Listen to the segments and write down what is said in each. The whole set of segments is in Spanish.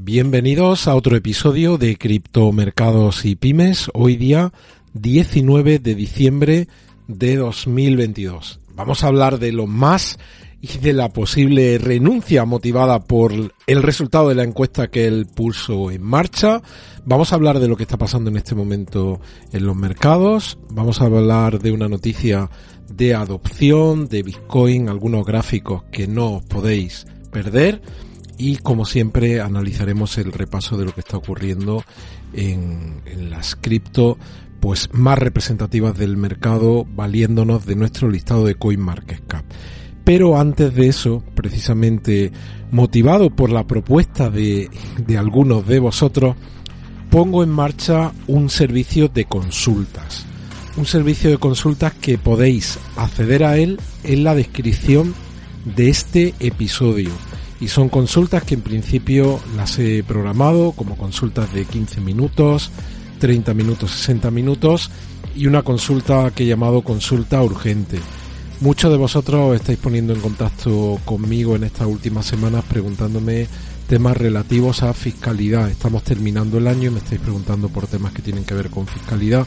Bienvenidos a otro episodio de Criptomercados y Pymes, hoy día 19 de diciembre de 2022. Vamos a hablar de lo más y de la posible renuncia motivada por el resultado de la encuesta que él puso en marcha. Vamos a hablar de lo que está pasando en este momento en los mercados. Vamos a hablar de una noticia de adopción de Bitcoin, algunos gráficos que no os podéis perder y como siempre analizaremos el repaso de lo que está ocurriendo en, las cripto pues más representativas del mercado valiéndonos de nuestro listado de CoinMarketCap. Pero antes de eso, precisamente motivado por la propuesta de, de algunos de vosotros, pongo en marcha un servicio de consultas. Un servicio de consultas que podéis acceder a él en la descripción de este episodio y son consultas que en principio las he programado como consultas de 15 minutos, 30 minutos, 60 minutos y una consulta que he llamado consulta urgente. Muchos de vosotros estáis poniendo en contacto conmigo en estas últimas semanas preguntándome temas relativos a fiscalidad. Estamos terminando el año y me estáis preguntando por temas que tienen que ver con fiscalidad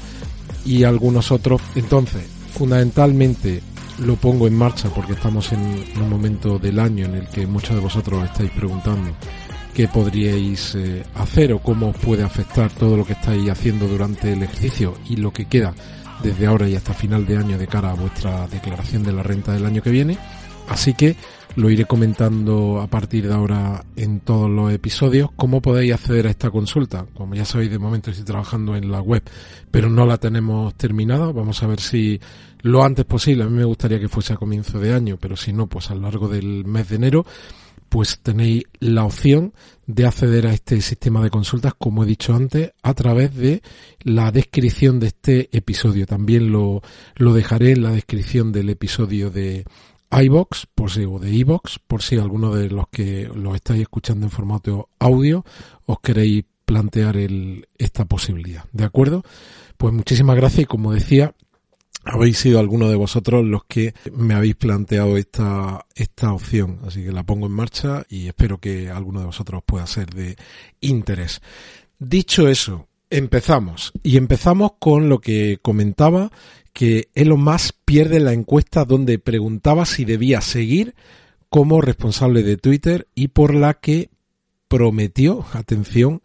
y algunos otros. Entonces, fundamentalmente lo pongo en marcha porque estamos en un momento del año en el que muchos de vosotros estáis preguntando qué podríais eh, hacer o cómo os puede afectar todo lo que estáis haciendo durante el ejercicio y lo que queda desde ahora y hasta final de año de cara a vuestra declaración de la renta del año que viene. Así que lo iré comentando a partir de ahora en todos los episodios. ¿Cómo podéis acceder a esta consulta? Como ya sabéis, de momento estoy trabajando en la web, pero no la tenemos terminada. Vamos a ver si lo antes posible. A mí me gustaría que fuese a comienzo de año, pero si no, pues a lo largo del mes de enero, pues tenéis la opción de acceder a este sistema de consultas, como he dicho antes, a través de la descripción de este episodio. También lo, lo dejaré en la descripción del episodio de iBox, por si, o de iBox, por si alguno de los que lo estáis escuchando en formato audio os queréis plantear el, esta posibilidad. ¿De acuerdo? Pues muchísimas gracias y como decía, habéis sido algunos de vosotros los que me habéis planteado esta, esta opción. Así que la pongo en marcha y espero que alguno de vosotros pueda ser de interés. Dicho eso, empezamos. Y empezamos con lo que comentaba que Elon Musk pierde la encuesta donde preguntaba si debía seguir como responsable de Twitter y por la que prometió, atención,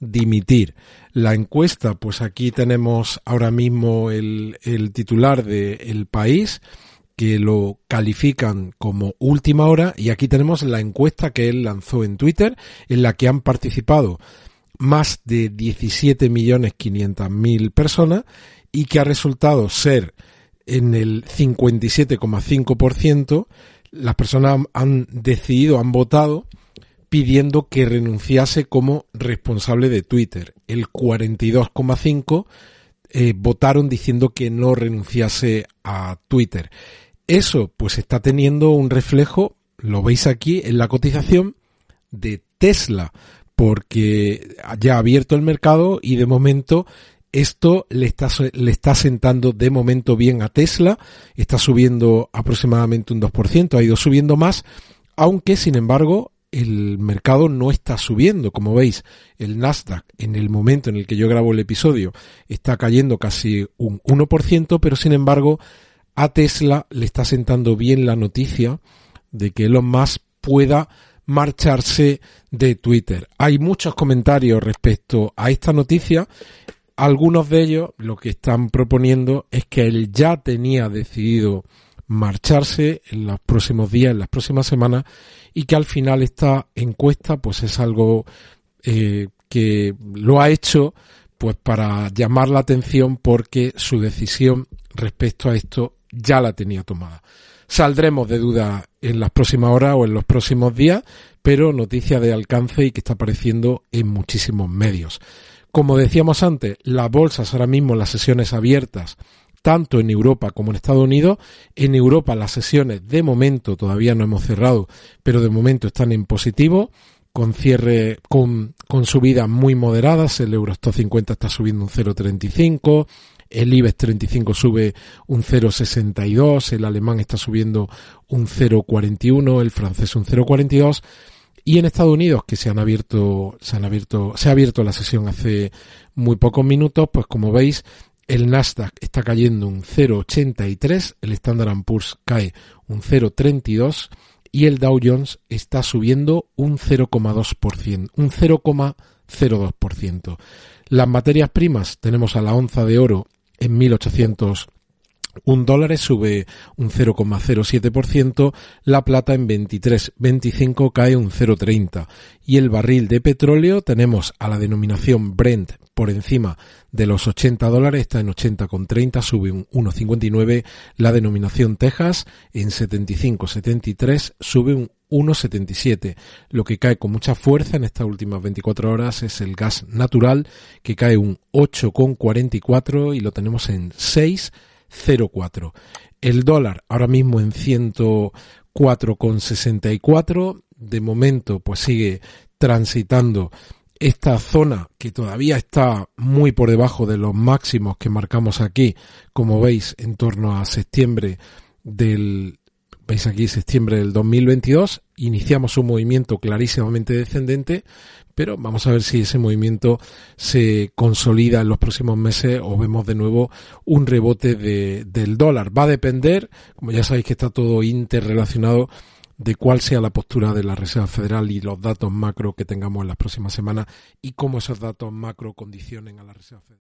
dimitir. La encuesta, pues aquí tenemos ahora mismo el, titular de El País, que lo califican como última hora, y aquí tenemos la encuesta que él lanzó en Twitter, en la que han participado más de 17.500.000 personas y que ha resultado ser en el 57,5%, las personas han decidido, han votado pidiendo que renunciase como responsable de Twitter. El 42,5 eh, votaron diciendo que no renunciase a Twitter. Eso pues está teniendo un reflejo, lo veis aquí en la cotización de Tesla, porque ya ha abierto el mercado y de momento esto le está, le está sentando de momento bien a Tesla, está subiendo aproximadamente un 2%, ha ido subiendo más, aunque sin embargo el mercado no está subiendo. Como veis, el Nasdaq en el momento en el que yo grabo el episodio está cayendo casi un 1%, pero sin embargo a Tesla le está sentando bien la noticia de que Elon Musk pueda marcharse de Twitter. Hay muchos comentarios respecto a esta noticia. Algunos de ellos lo que están proponiendo es que él ya tenía decidido marcharse en los próximos días, en las próximas semanas, y que al final esta encuesta pues es algo eh, que lo ha hecho pues para llamar la atención porque su decisión respecto a esto ya la tenía tomada. Saldremos de duda en las próximas horas o en los próximos días, pero noticia de alcance y que está apareciendo en muchísimos medios. Como decíamos antes, las bolsas ahora mismo, las sesiones abiertas, tanto en Europa como en Estados Unidos. En Europa las sesiones de momento todavía no hemos cerrado, pero de momento están en positivo con cierre, con, con subidas muy moderadas. El Eurostock 50 está subiendo un 0,35, el IBEX 35 sube un 0,62, el alemán está subiendo un 0,41, el francés un 0,42 Y en Estados Unidos, que se han abierto, se han abierto, se ha abierto la sesión hace muy pocos minutos, pues como veis, el Nasdaq está cayendo un 0,83, el Standard Poor's cae un 0,32 y el Dow Jones está subiendo un 0,2%, un 0,02%. Las materias primas tenemos a la onza de oro en 1800 un dólar sube un 0,07%, la plata en 23,25 cae un 0,30 y el barril de petróleo tenemos a la denominación Brent por encima de los 80 dólares, está en 80,30, sube un 1,59, la denominación Texas en 75,73 sube un 1,77. Lo que cae con mucha fuerza en estas últimas 24 horas es el gas natural, que cae un 8,44 y lo tenemos en 6 0,4. El dólar ahora mismo en 104,64. De momento, pues sigue transitando esta zona que todavía está muy por debajo de los máximos que marcamos aquí, como veis, en torno a septiembre del veis aquí septiembre del 2022, iniciamos un movimiento clarísimamente descendente, pero vamos a ver si ese movimiento se consolida en los próximos meses o vemos de nuevo un rebote de, del dólar. Va a depender, como ya sabéis que está todo interrelacionado, de cuál sea la postura de la Reserva Federal y los datos macro que tengamos en las próximas semanas y cómo esos datos macro condicionen a la Reserva Federal.